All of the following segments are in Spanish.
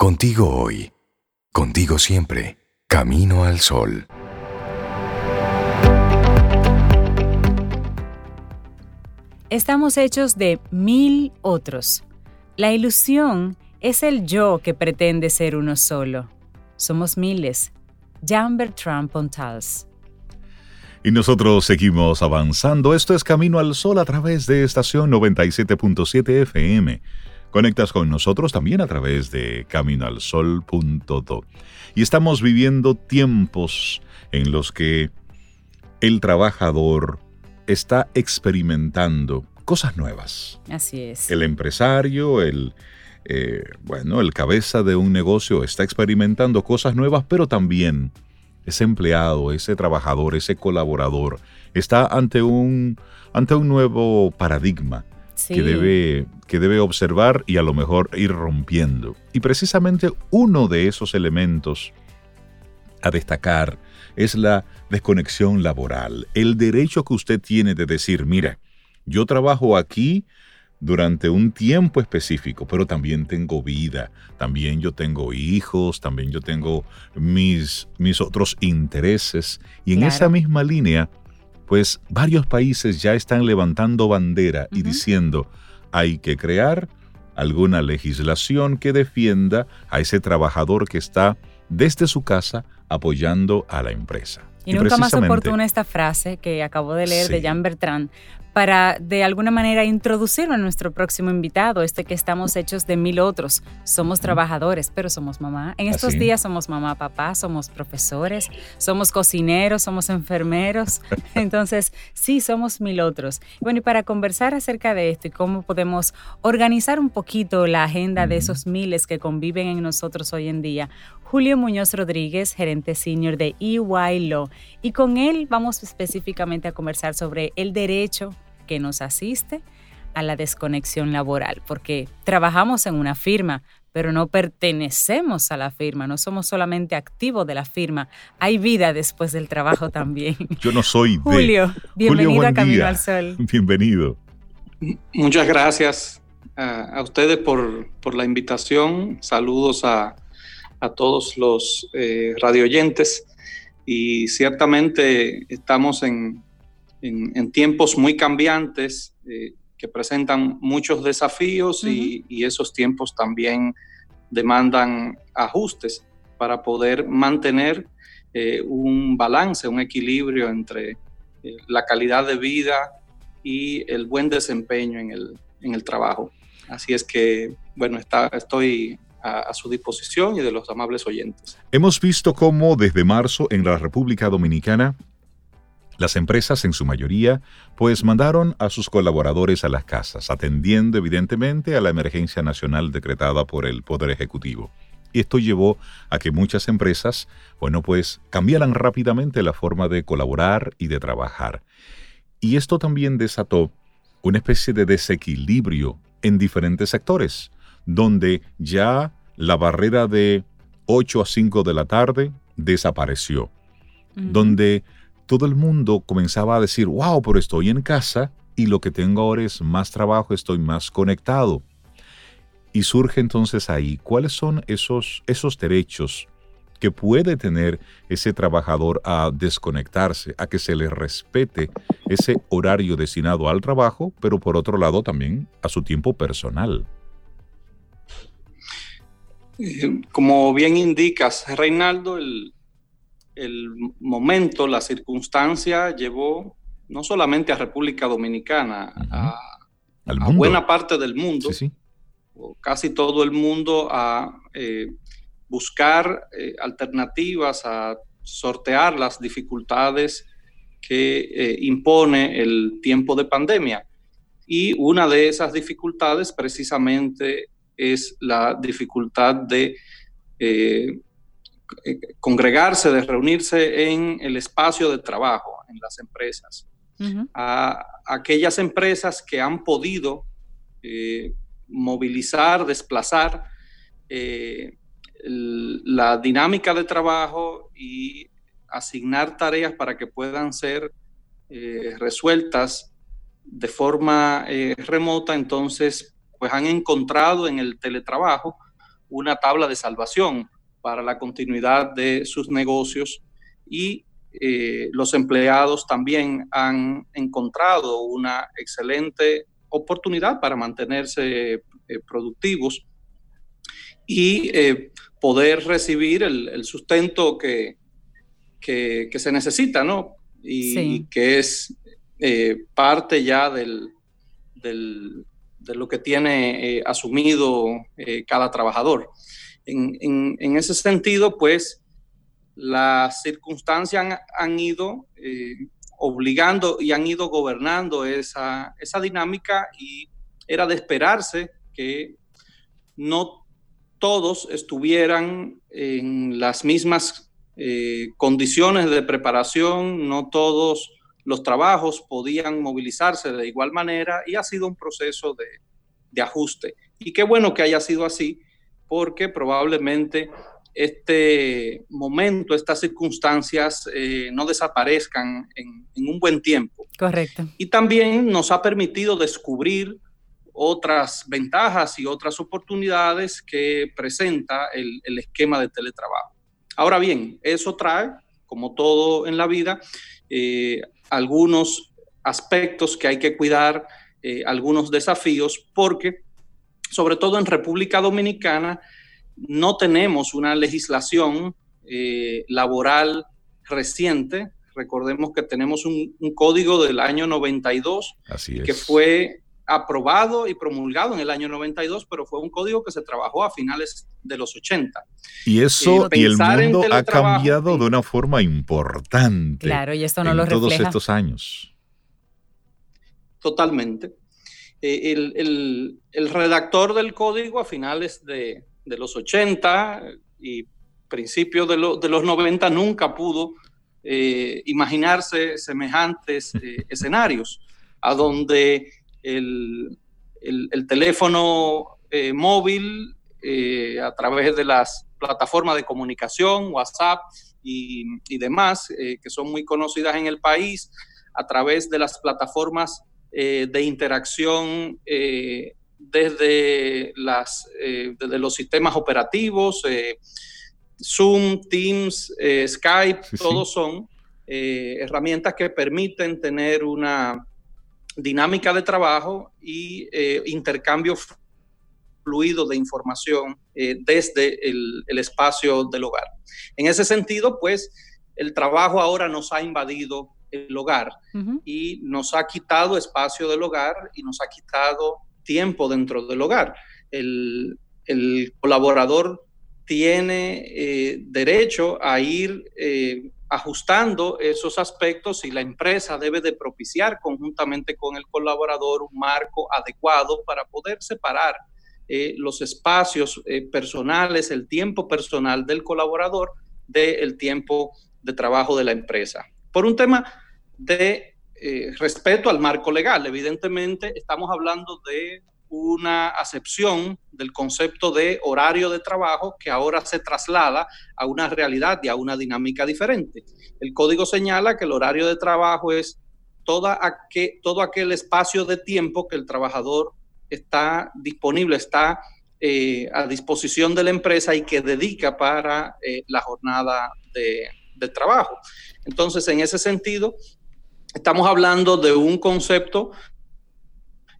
Contigo hoy, contigo siempre, camino al sol. Estamos hechos de mil otros. La ilusión es el yo que pretende ser uno solo. Somos miles. Jean Bertrand Pontals. Y nosotros seguimos avanzando. Esto es Camino al Sol a través de estación 97.7 FM. Conectas con nosotros también a través de caminoalsol.do. Y estamos viviendo tiempos en los que el trabajador está experimentando cosas nuevas. Así es. El empresario, el, eh, bueno, el cabeza de un negocio está experimentando cosas nuevas, pero también ese empleado, ese trabajador, ese colaborador está ante un, ante un nuevo paradigma que, debe, que debe observar y a lo mejor ir rompiendo. Y precisamente uno de esos elementos a destacar es la desconexión laboral, el derecho que usted tiene de decir, mira, yo trabajo aquí durante un tiempo específico, pero también tengo vida, también yo tengo hijos, también yo tengo mis, mis otros intereses. Y en esa misma línea, pues varios países ya están levantando bandera y diciendo, hay que crear alguna legislación que defienda a ese trabajador que está desde su casa apoyando a la empresa. Y, nunca más oportuna esta frase que acabo de leer de Jean Bertrand para de alguna manera introducirlo a nuestro próximo invitado, este que estamos hechos de mil otros. Somos trabajadores, pero somos mamá. En estos días somos mamá, papá, somos profesores, somos cocineros, somos enfermeros. Entonces, sí, somos mil otros. Bueno, y para conversar acerca de esto y cómo podemos organizar un poquito la agenda de esos miles que conviven en nosotros hoy en día, Julio Muñoz Rodríguez, gerente senior de EY Law, y con él vamos específicamente a conversar sobre el derecho que nos asiste a la desconexión laboral, porque trabajamos en una firma, pero no pertenecemos a la firma, no somos solamente activos de la firma, hay vida después del trabajo también. Yo no soy de... Julio, bienvenido a Camino al Sol. Bienvenido. Muchas gracias a, ustedes por, por la invitación, saludos a a todos los eh, radioyentes y ciertamente estamos en, tiempos muy cambiantes eh, que presentan muchos desafíos y, esos tiempos también demandan ajustes para poder mantener eh, un balance, un equilibrio entre eh, la calidad de vida y el buen desempeño en el, en el trabajo. Así es que, bueno, está, estoy a, su disposición y de los amables oyentes. Hemos visto cómo desde marzo en la República Dominicana las empresas, en su mayoría, pues mandaron a sus colaboradores a las casas, atendiendo evidentemente a la emergencia nacional decretada por el Poder Ejecutivo. Y esto llevó a que muchas empresas, bueno, pues cambiaran rápidamente la forma de colaborar y de trabajar. Y esto también desató una especie de desequilibrio en diferentes sectores donde ya la barrera de 8 a 5 de la tarde desapareció, donde todo el mundo comenzaba a decir, wow, pero estoy en casa y lo que tengo ahora es más trabajo, estoy más conectado. Y surge entonces ahí, ¿cuáles son esos, esos derechos que puede tener ese trabajador a desconectarse, a que se le respete ese horario destinado al trabajo, pero por otro lado también a su tiempo personal? Eh, como bien indicas, Reinaldo, el, momento, la circunstancia llevó no solamente a República Dominicana, a, buena parte del mundo, o casi todo el mundo, a eh, buscar eh, alternativas, a sortear las dificultades que impone el tiempo de pandemia. Y una de esas dificultades precisamente es la dificultad de eh, congregarse, de reunirse en el espacio de trabajo, en las empresas. a, aquellas empresas que han podido eh, movilizar, desplazar eh, la dinámica de trabajo y asignar tareas para que puedan ser resueltas de forma remota, entonces pues han encontrado en el teletrabajo una tabla de salvación para la continuidad de sus negocios y eh, los empleados también han encontrado una excelente oportunidad para mantenerse eh, productivos y eh, poder recibir el, sustento que, que, se necesita, ¿no? Y, que es parte ya del, de lo que tiene asumido cada trabajador. En, ese sentido, pues, las circunstancias han, ido eh, obligando y han ido gobernando esa, dinámica y era de esperarse que no todos estuvieran en las mismas eh, condiciones de preparación, no todos los trabajos podían movilizarse de igual manera y ha sido un proceso de, de ajuste. Y qué bueno que haya sido así, porque probablemente este momento, estas circunstancias eh, no desaparezcan en, un buen tiempo. Correcto. Y también nos ha permitido descubrir otras ventajas y otras oportunidades que presenta el, esquema de teletrabajo. Ahora bien, eso trae, como todo en la vida, eh, algunos aspectos que hay que cuidar, eh, algunos desafíos, porque sobre todo en República Dominicana, no tenemos una legislación eh, laboral reciente. Recordemos que tenemos un, código del año 92 que fue aprobado y promulgado en el año 92, pero fue un código que se trabajó a finales de los 80. Y eso eh, y el mundo ha cambiado de una forma importante. Claro, y esto no en lo todos estos años. Totalmente. Eh, el, redactor del código a finales de, de los 80 y principios de, los 90 nunca pudo eh, imaginarse semejantes eh, escenarios, a donde el, teléfono eh, móvil a través de las plataformas de comunicación, WhatsApp y, y demás, que son muy conocidas en el país, a través de las plataformas de interacción desde, las, eh, desde los sistemas operativos, eh, Zoom, Teams, eh, Skype, todos son herramientas que permiten tener una dinámica de trabajo y intercambio fluido de información desde el, espacio del hogar. En ese sentido, pues, el trabajo ahora nos ha invadido el hogar y nos ha quitado espacio del hogar y nos ha quitado tiempo dentro del hogar. El, colaborador tiene eh, derecho a ir eh, ajustando esos aspectos y la empresa debe de propiciar conjuntamente con el colaborador un marco adecuado para poder separar eh, los espacios personales, el tiempo personal del colaborador del tiempo de trabajo de la empresa. Por un tema de eh, respeto al marco legal. Evidentemente, estamos hablando de una acepción del concepto de horario de trabajo que ahora se traslada a una realidad y a una dinámica diferente. El código señala que el horario de trabajo es todo aquel espacio de tiempo que el trabajador está disponible, está eh, a disposición de la empresa y que dedica para eh, la jornada de trabajo. Entonces, en ese sentido, estamos hablando de un concepto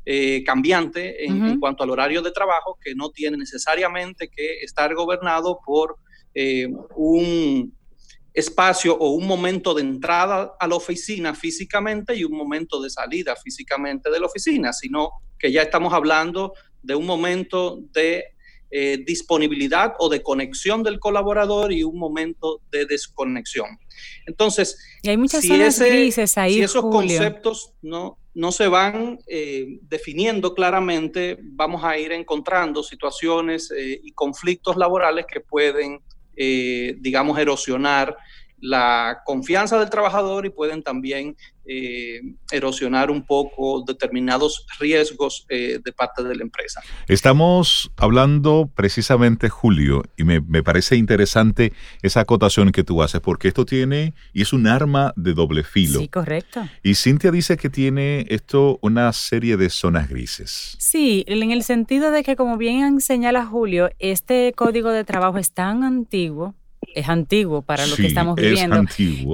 eh, cambiante en, cuanto al horario de trabajo que no tiene necesariamente que estar gobernado por eh, un espacio o un momento de entrada a la oficina físicamente y un momento de salida físicamente de la oficina, sino que ya estamos hablando de un momento de eh, disponibilidad o de conexión del colaborador y un momento de desconexión. Entonces, hay muchas si, ahí, si esos conceptos no, no se van eh, definiendo claramente, vamos a ir encontrando situaciones eh, y conflictos laborales que pueden, digamos, erosionar la confianza del trabajador y pueden también eh, erosionar un poco determinados riesgos eh, de parte de la empresa. Estamos hablando precisamente, Julio, y me, parece interesante esa acotación que tú haces, porque esto tiene, y es un arma de doble filo. Sí, correcto. Y Cintia dice que tiene esto una serie de zonas grises. Sí, en el sentido de que, como bien señala Julio, este código de trabajo es tan antiguo es antiguo para lo que estamos viviendo,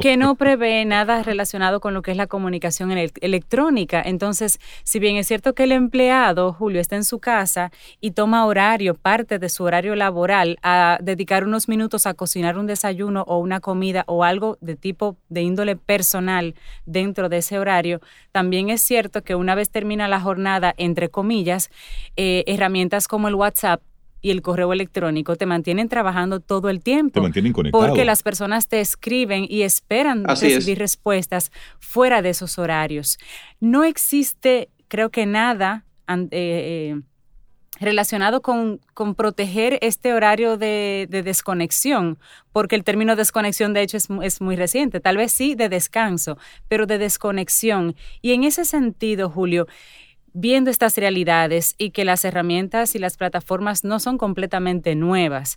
que no prevé nada relacionado con lo que es la comunicación electrónica. Entonces, si bien es cierto que el empleado, Julio, está en su casa y toma horario, parte de su horario laboral, a dedicar unos minutos a cocinar un desayuno o una comida o algo de tipo de índole personal dentro de ese horario, también es cierto que una vez termina la jornada, entre comillas, eh, herramientas como el WhatsApp y el correo electrónico te mantienen trabajando todo el tiempo. Te mantienen conectado. Porque las personas te escriben y esperan recibir respuestas fuera de esos horarios. No existe, creo que nada eh, eh, relacionado con, proteger este horario de, desconexión, porque el término desconexión de hecho es, es, muy reciente, tal vez sí de descanso, pero de desconexión. Y en ese sentido, Julio, viendo estas realidades y que las herramientas y las plataformas no son completamente nuevas.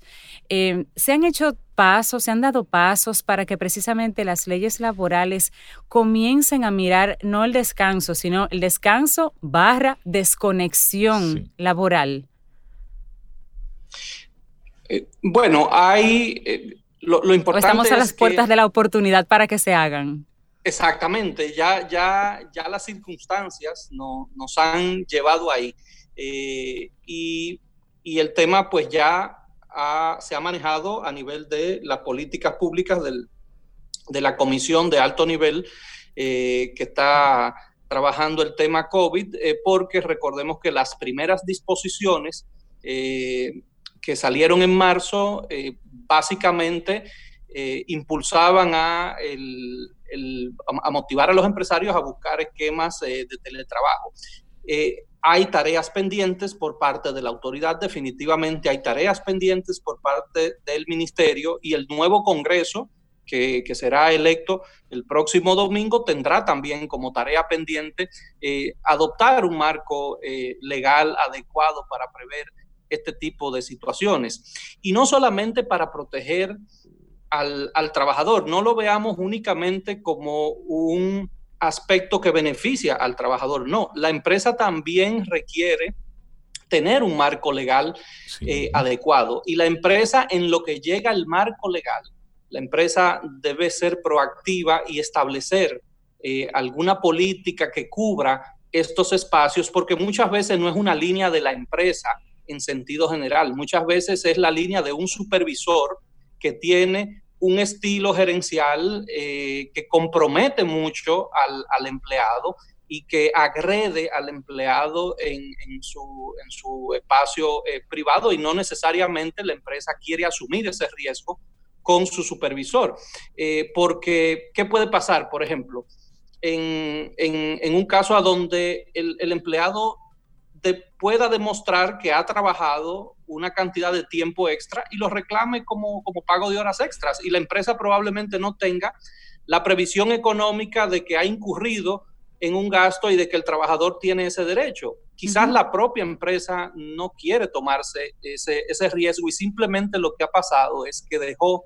Eh, se han hecho pasos, se han dado pasos para que precisamente las leyes laborales comiencen a mirar no el descanso, sino el descanso barra desconexión laboral. Eh, bueno, hay... Eh, lo, importante estamos a las puertas de la oportunidad para que se hagan. Exactamente, ya, ya, ya las circunstancias no, nos han llevado ahí. Eh, y, el tema pues ya se ha manejado a nivel de las políticas públicas de la comisión de alto nivel eh, que está trabajando el tema COVID, eh, porque recordemos que las primeras disposiciones que salieron en marzo básicamente impulsaban a el, a motivar a los empresarios a buscar esquemas eh, de teletrabajo. Eh, hay tareas pendientes por parte de la autoridad, definitivamente hay tareas pendientes por parte del ministerio y el nuevo Congreso, que, será electo el próximo domingo, tendrá también como tarea pendiente eh, adoptar un marco legal adecuado para prever este tipo de situaciones. Y no solamente para proteger al, trabajador. No lo veamos únicamente como un aspecto que beneficia al trabajador. No, la empresa también requiere tener un marco legal eh, adecuado. Y la empresa, en lo que llega al marco legal, la empresa debe ser proactiva y establecer eh, alguna política que cubra estos espacios, porque muchas veces no es una línea de la empresa en sentido general, muchas veces es la línea de un supervisor que tiene un estilo gerencial eh, que compromete mucho al, empleado y que agrede al empleado en, su, espacio eh, privado y no necesariamente la empresa quiere asumir ese riesgo con su supervisor. Eh, porque, ¿qué puede pasar? Por ejemplo, en, un caso a donde el empleado pueda demostrar que ha trabajado una cantidad de tiempo extra y lo reclame como, como pago de horas extras. Y la empresa probablemente no tenga la previsión económica de que ha incurrido en un gasto y de que el trabajador tiene ese derecho. Quizás la propia empresa no quiere tomarse ese, ese, riesgo y simplemente lo que ha pasado es que dejó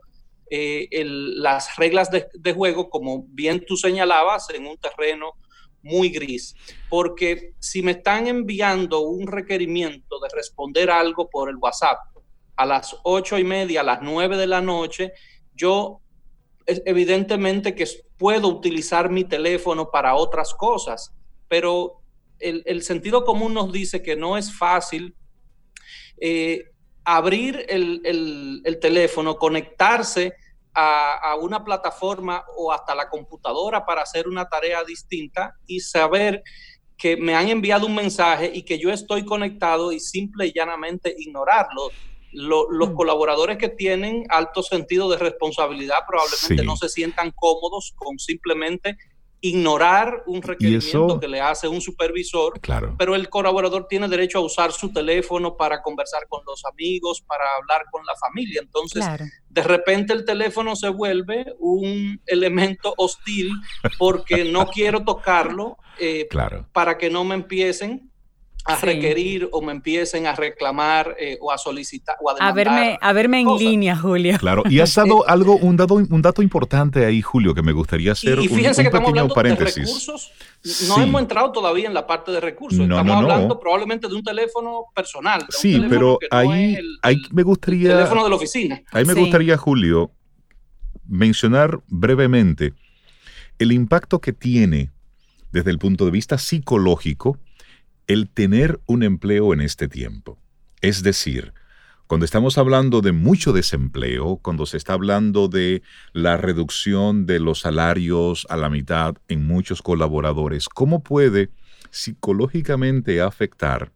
eh, las reglas de, de, juego, como bien tú señalabas, en un terreno muy gris, porque si me están enviando un requerimiento de responder algo por el WhatsApp a las ocho y media, a las nueve de la noche, yo evidentemente que puedo utilizar mi teléfono para otras cosas, pero el, sentido común nos dice que no es fácil eh, abrir el, el teléfono, conectarse a, una plataforma o hasta la computadora para hacer una tarea distinta y saber que me han enviado un mensaje y que yo estoy conectado y simple y llanamente ignorarlo. los mm. colaboradores que tienen alto sentido de responsabilidad probablemente no se sientan cómodos con simplemente ignorar un requerimiento que le hace un supervisor, claro. pero el colaborador tiene derecho a usar su teléfono para conversar con los amigos, para hablar con la familia. Entonces, de repente el teléfono se vuelve un elemento hostil porque no quiero tocarlo eh, para que no me empiecen a requerir o me empiecen a reclamar eh, o a solicitar o a demandar. A verme, a verme en línea, Julio. Claro, y has dado algo, un dato, un dato importante ahí, Julio, que me gustaría hacer y, fíjense un, que pequeño paréntesis. De recursos, no hemos entrado todavía en la parte de recursos. estamos hablando probablemente de un teléfono personal. sí, pero ahí, ahí me gustaría. El teléfono de la oficina. Ahí me gustaría, Julio, mencionar brevemente el impacto que tiene desde el punto de vista psicológico el tener un empleo en este tiempo. Es decir, cuando estamos hablando de mucho desempleo, cuando se está hablando de la reducción de los salarios a la mitad en muchos colaboradores, ¿cómo puede psicológicamente afectar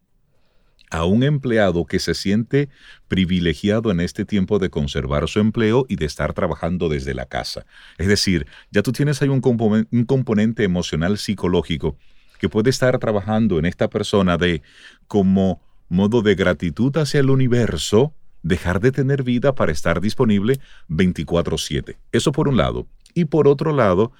a un empleado que se siente privilegiado en este tiempo de conservar su empleo y de estar trabajando desde la casa? Es decir, ya tú tienes ahí un, componente emocional psicológico que puede estar trabajando en esta persona de como modo de gratitud hacia el universo, dejar de tener vida para estar disponible 24/7. Eso por un lado. Y por otro lado,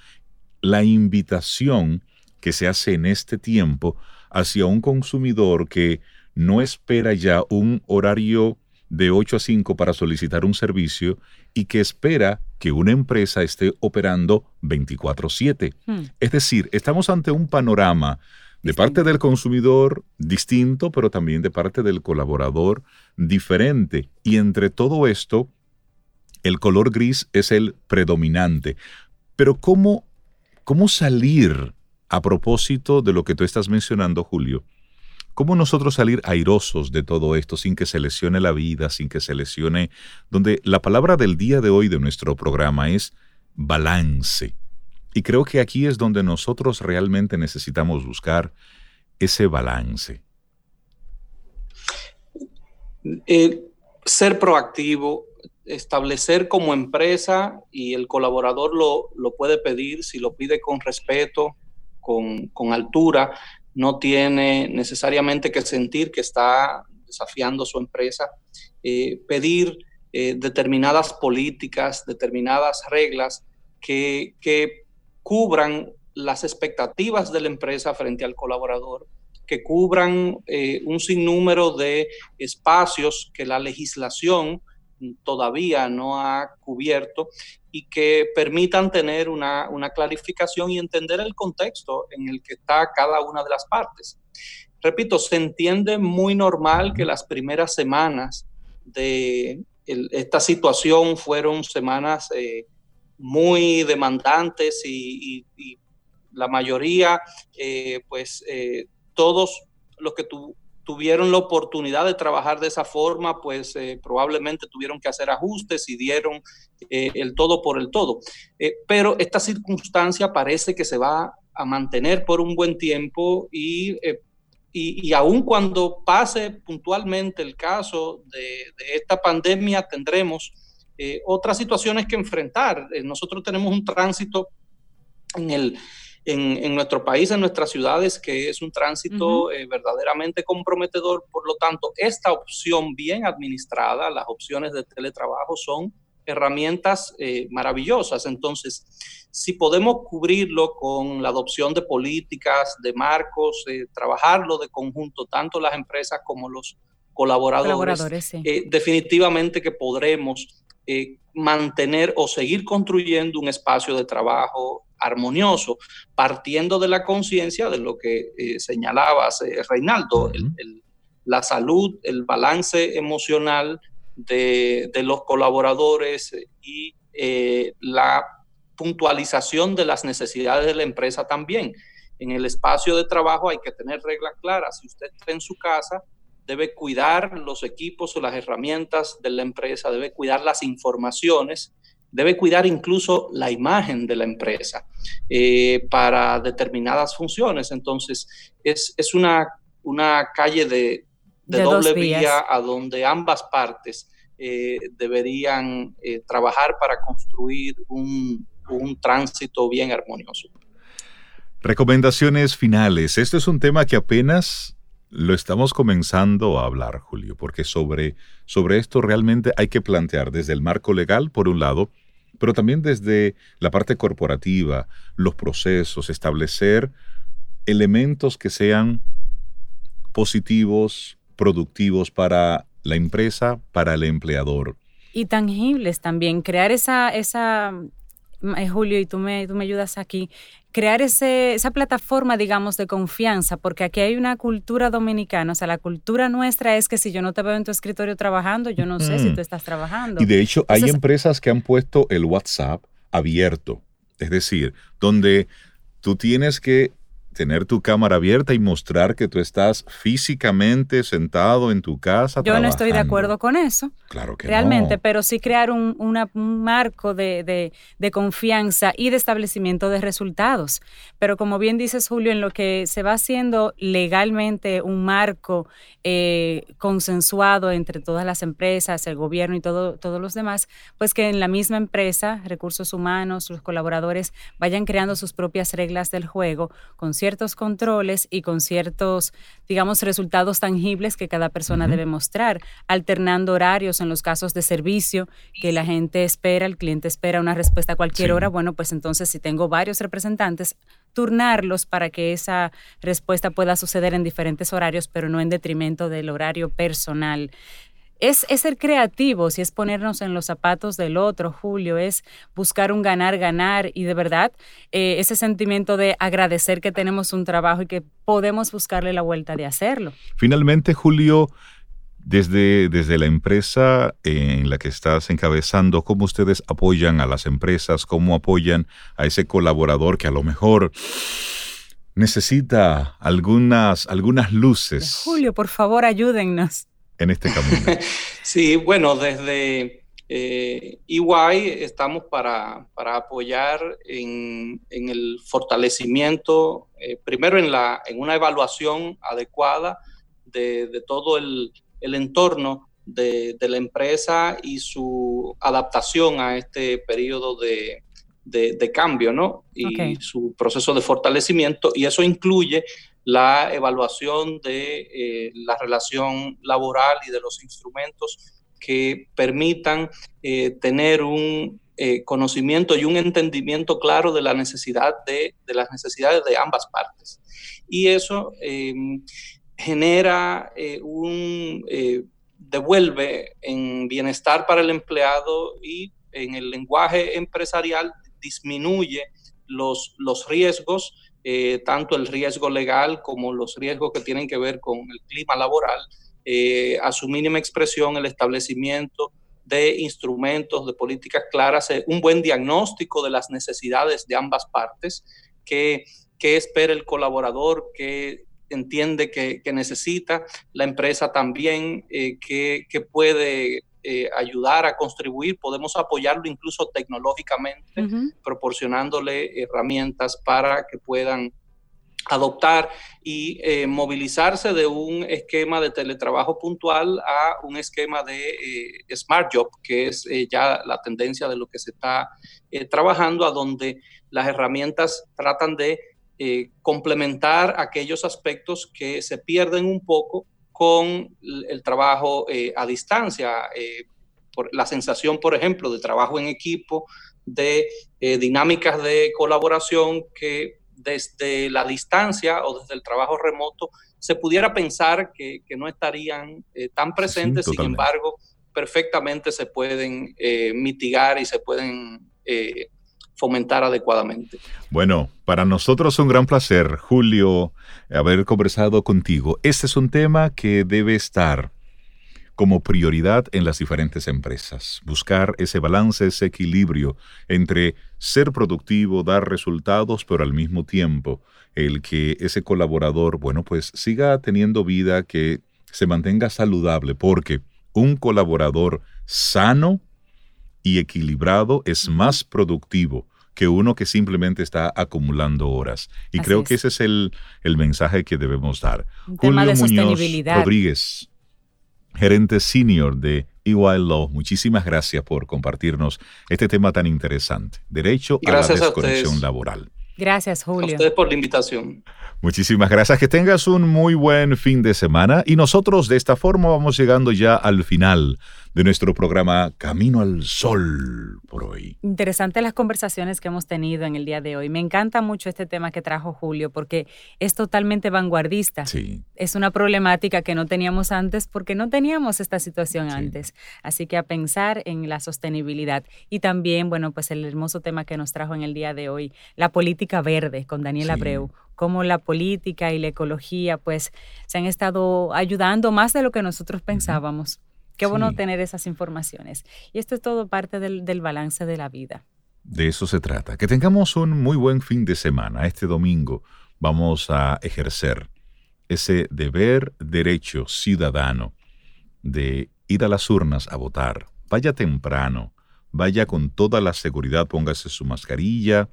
la invitación que se hace en este tiempo hacia un consumidor que no espera ya un horario de 8 a 5 para solicitar un servicio y que espera que una empresa esté operando 24/7. Hmm. Es decir, estamos ante un panorama de parte del consumidor distinto, pero también de parte del colaborador diferente. Y entre todo esto, el color gris es el predominante. Pero ¿cómo, cómo salir a propósito de lo que tú estás mencionando, Julio? ¿Cómo nosotros salir airosos de todo esto sin que se lesione la vida, sin que se lesione, donde la palabra del día de hoy de nuestro programa es balance? Y creo que aquí es donde nosotros realmente necesitamos buscar ese balance. Ser proactivo, establecer como empresa y el colaborador lo, puede pedir si lo pide con respeto, con altura, no tiene necesariamente que sentir que está desafiando su empresa, eh, pedir eh, determinadas políticas, determinadas reglas que, cubran las expectativas de la empresa frente al colaborador, que cubran eh, un sinnúmero de espacios que la legislación todavía no ha cubierto y que permitan tener una, clarificación y entender el contexto en el que está cada una de las partes. Repito, se entiende muy normal que las primeras semanas de esta situación fueron semanas eh, muy demandantes y, la mayoría, eh, pues eh, todos los que tu, tuvieron la oportunidad de trabajar de esa forma, pues eh, probablemente tuvieron que hacer ajustes y dieron eh, el todo por el todo. Eh, pero esta circunstancia parece que se va a mantener por un buen tiempo y, y, aun cuando pase puntualmente el caso de esta pandemia, tendremos otras situaciones que enfrentar. nosotros tenemos un tránsito en el en, nuestro país, en nuestras ciudades, que es un tránsito eh, verdaderamente comprometedor. Por lo tanto, esta opción bien administrada, las opciones de teletrabajo son herramientas eh, maravillosas. Entonces, si podemos cubrirlo con la adopción de políticas, de marcos, eh, trabajarlo de conjunto, tanto las empresas como los colaboradores, definitivamente que podremos mantener o seguir construyendo un espacio de trabajo armonioso, partiendo de la conciencia de lo que eh, señalabas, eh, Reinaldo, la salud, el balance emocional de, los colaboradores y eh, la puntualización de las necesidades de la empresa también. En el espacio de trabajo hay que tener reglas claras. Si usted está en su casa, debe cuidar los equipos o las herramientas de la empresa, debe cuidar las informaciones debe cuidar incluso la imagen de la empresa eh, para determinadas funciones. Entonces, es, una, una, calle de, doble vía a donde ambas partes eh, deberían eh, trabajar para construir un, tránsito bien armonioso. Recomendaciones finales. Este es un tema que apenas lo estamos comenzando a hablar, Julio, porque sobre, sobre esto realmente hay que plantear desde el marco legal, por un lado, pero también desde la parte corporativa, los procesos, establecer elementos que sean positivos, productivos para la empresa, para el empleador. Y tangibles también, crear esa, esa Julio, y tú me, tú me ayudas aquí, crear ese, esa plataforma, digamos, de confianza, porque aquí hay una cultura dominicana, o sea, la cultura nuestra es que si yo no te veo en tu escritorio trabajando, yo no sé si tú estás trabajando. Y de hecho, hay empresas que han puesto el WhatsApp abierto, es decir, donde tú tienes que tener tu cámara abierta y mostrar que tú estás físicamente sentado en tu casa. Yo no estoy de acuerdo con eso. Claro que Realmente, pero sí crear un, marco de, confianza y de establecimiento de resultados. Pero como bien dices, Julio, en lo que se va haciendo legalmente un marco eh, consensuado entre todas las empresas, el gobierno y todo, todos los demás, pues que en la misma empresa, recursos humanos, los colaboradores vayan creando sus propias reglas del juego con ciertos controles y con ciertos, digamos, resultados tangibles que cada persona debe mostrar, alternando horarios en los casos de servicio que la gente espera, el cliente espera una respuesta a cualquier hora. Bueno, pues entonces si tengo varios representantes, turnarlos para que esa respuesta pueda suceder en diferentes horarios, pero no en detrimento del horario personal. Es, ser creativo, si es ponernos en los zapatos del otro, Julio, es buscar un ganar, ganar y de verdad eh, ese sentimiento de agradecer que tenemos un trabajo y que podemos buscarle la vuelta de hacerlo. Finalmente, Julio, desde, desde la empresa en la que estás encabezando, ¿cómo ustedes apoyan a las empresas? ¿Cómo apoyan a ese colaborador que a lo mejor necesita algunas, algunas luces? Julio, por favor, ayúdennos en este camino? sí, bueno, desde eh, EY estamos para, apoyar en, el fortalecimiento, eh, primero en, la, en una evaluación adecuada de, todo el, entorno de, la empresa y su adaptación a este periodo de, cambio, ¿no? Y su proceso de fortalecimiento, y eso incluye la evaluación de eh, la relación laboral y de los instrumentos que permitan eh, tener un eh, conocimiento y un entendimiento claro de la necesidad de, las necesidades de ambas partes. Y eso em, genera un devuelve en bienestar para el empleado y en el lenguaje empresarial disminuye los, los riesgos eh, tanto el riesgo legal como los riesgos que tienen que ver con el clima laboral, eh, a su mínima expresión el establecimiento de instrumentos, de políticas claras, eh, un buen diagnóstico de las necesidades de ambas partes, que, espera el colaborador, que entiende que, necesita, la empresa también, que, que, puede eh, ayudar a contribuir, podemos apoyarlo incluso tecnológicamente, proporcionándole herramientas para que puedan adoptar y eh, movilizarse de un esquema de teletrabajo puntual a un esquema de eh, Smart Job, que es ya la tendencia de lo que se está trabajando, a donde las herramientas tratan de complementar aquellos aspectos que se pierden un poco con el trabajo eh, a distancia, eh, por la sensación, por ejemplo, de trabajo en equipo, de eh, dinámicas de colaboración que desde la distancia o desde el trabajo remoto se pudiera pensar que, no estarían tan presentes, sin embargo, perfectamente se pueden mitigar y se pueden fomentar adecuadamente. Bueno, para nosotros es un gran placer, Julio, haber conversado contigo. Este es un tema que debe estar como prioridad en las diferentes empresas. Buscar ese balance, ese equilibrio entre ser productivo, dar resultados, pero al mismo tiempo el que ese colaborador, bueno, pues siga teniendo vida, que se mantenga saludable, porque un colaborador sano y equilibrado es más productivo que uno que simplemente está acumulando horas. Y creo que ese es el, mensaje que debemos dar. Julio Muñoz Rodríguez, gerente senior de EY Law, muchísimas gracias por compartirnos este tema tan interesante, derecho a la desconexión laboral. Gracias, Julio. A ustedes por la invitación. Muchísimas gracias. Que tengas un muy buen fin de semana. Y nosotros de esta forma vamos llegando ya al final de nuestro programa Camino al Sol por hoy. Interesantes las conversaciones que hemos tenido en el día de hoy. Me encanta mucho este tema que trajo Julio porque es totalmente vanguardista. Sí. Es una problemática que no teníamos antes porque no teníamos esta situación antes. Así que a pensar en la sostenibilidad. Y también, bueno, pues el hermoso tema que nos trajo en el día de hoy, la política verde con Daniel Abreu cómo la política y la ecología pues se han estado ayudando más de lo que nosotros pensábamos. Qué bueno tener esas informaciones. Y esto es todo parte del, del balance de la vida. De eso se trata. Que tengamos un muy buen fin de semana. Este domingo vamos a ejercer ese deber derecho ciudadano de ir a las urnas a votar. Vaya temprano, vaya con toda la seguridad, póngase su mascarilla,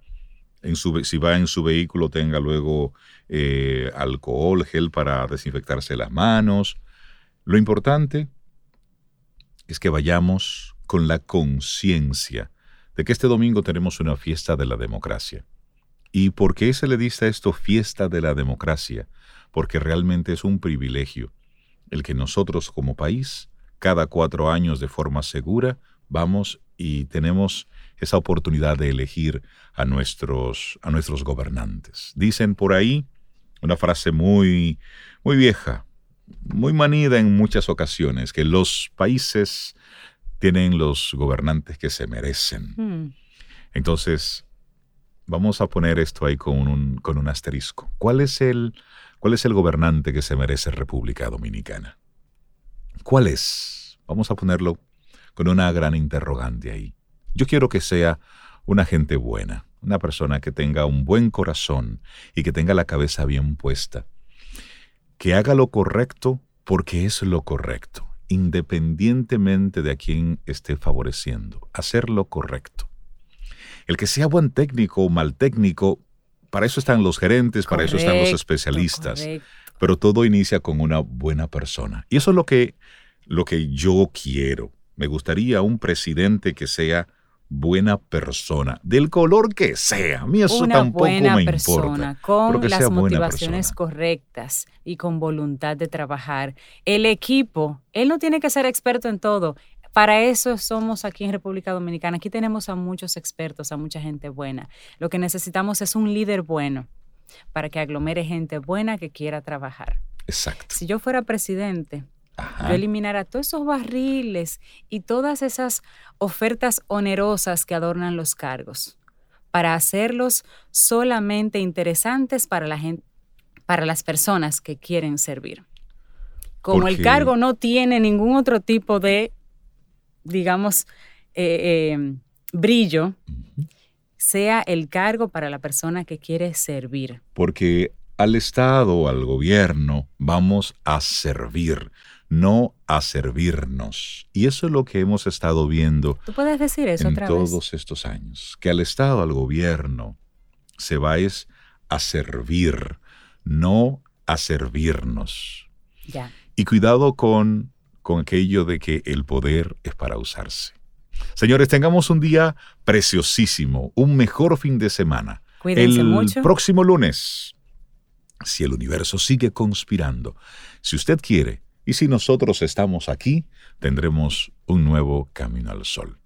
en su, si va en su vehículo tenga luego eh, alcohol, gel para desinfectarse las manos. Lo importante es que vayamos con la conciencia de que este domingo tenemos una fiesta de la democracia. ¿Y por qué se le dice a esto fiesta de la democracia? Porque realmente es un privilegio el que nosotros como país, cada cuatro años de forma segura, vamos y tenemos esa oportunidad de elegir a nuestros, a nuestros gobernantes. Dicen por ahí una frase muy, muy vieja, muy manida en muchas ocasiones, que los países tienen los gobernantes que se merecen. Hmm. Entonces, vamos a poner esto ahí con un, con un asterisco. ¿Cuál es, el, ¿Cuál es el gobernante que se merece República Dominicana? ¿Cuál es? Vamos a ponerlo con una gran interrogante ahí. Yo quiero que sea una gente buena, una persona que tenga un buen corazón y que tenga la cabeza bien puesta, que haga lo correcto porque es lo correcto, independientemente de a quién esté favoreciendo, hacer lo correcto. El que sea buen técnico o mal técnico, para eso están los gerentes, para eso están los especialistas, pero todo inicia con una buena persona. Y eso es lo que, lo que yo quiero. Me gustaría un presidente que sea buena persona, del color que sea. A mí eso tampoco me persona, importa. Con las motivaciones correctas y con voluntad de trabajar. El equipo, él no tiene que ser experto en todo. Para eso somos aquí en República Dominicana. Aquí tenemos a muchos expertos, a mucha gente buena. Lo que necesitamos es un líder bueno para que aglomere gente buena que quiera trabajar. Exacto. Si yo fuera presidente, yo eliminara todos esos barriles y todas esas ofertas onerosas que adornan los cargos para hacerlos solamente interesantes para la gente, para las personas que quieren servir. Como el cargo no tiene ningún otro tipo de, digamos, eh, eh, brillo, sea el cargo para la persona que quiere servir. Porque al Estado, al gobierno, vamos a servir no a servirnos. Y eso es lo que hemos estado viendo ¿Tú puedes decir eso en todos estos años, que al Estado, al gobierno, se va es a servir, no a servirnos. Ya. Y cuidado con, con aquello de que el poder es para usarse. Señores, tengamos un día preciosísimo, un mejor fin de semana. Cuídense el próximo lunes, si el universo sigue conspirando, si usted quiere, y si nosotros estamos aquí, tendremos un nuevo camino al sol.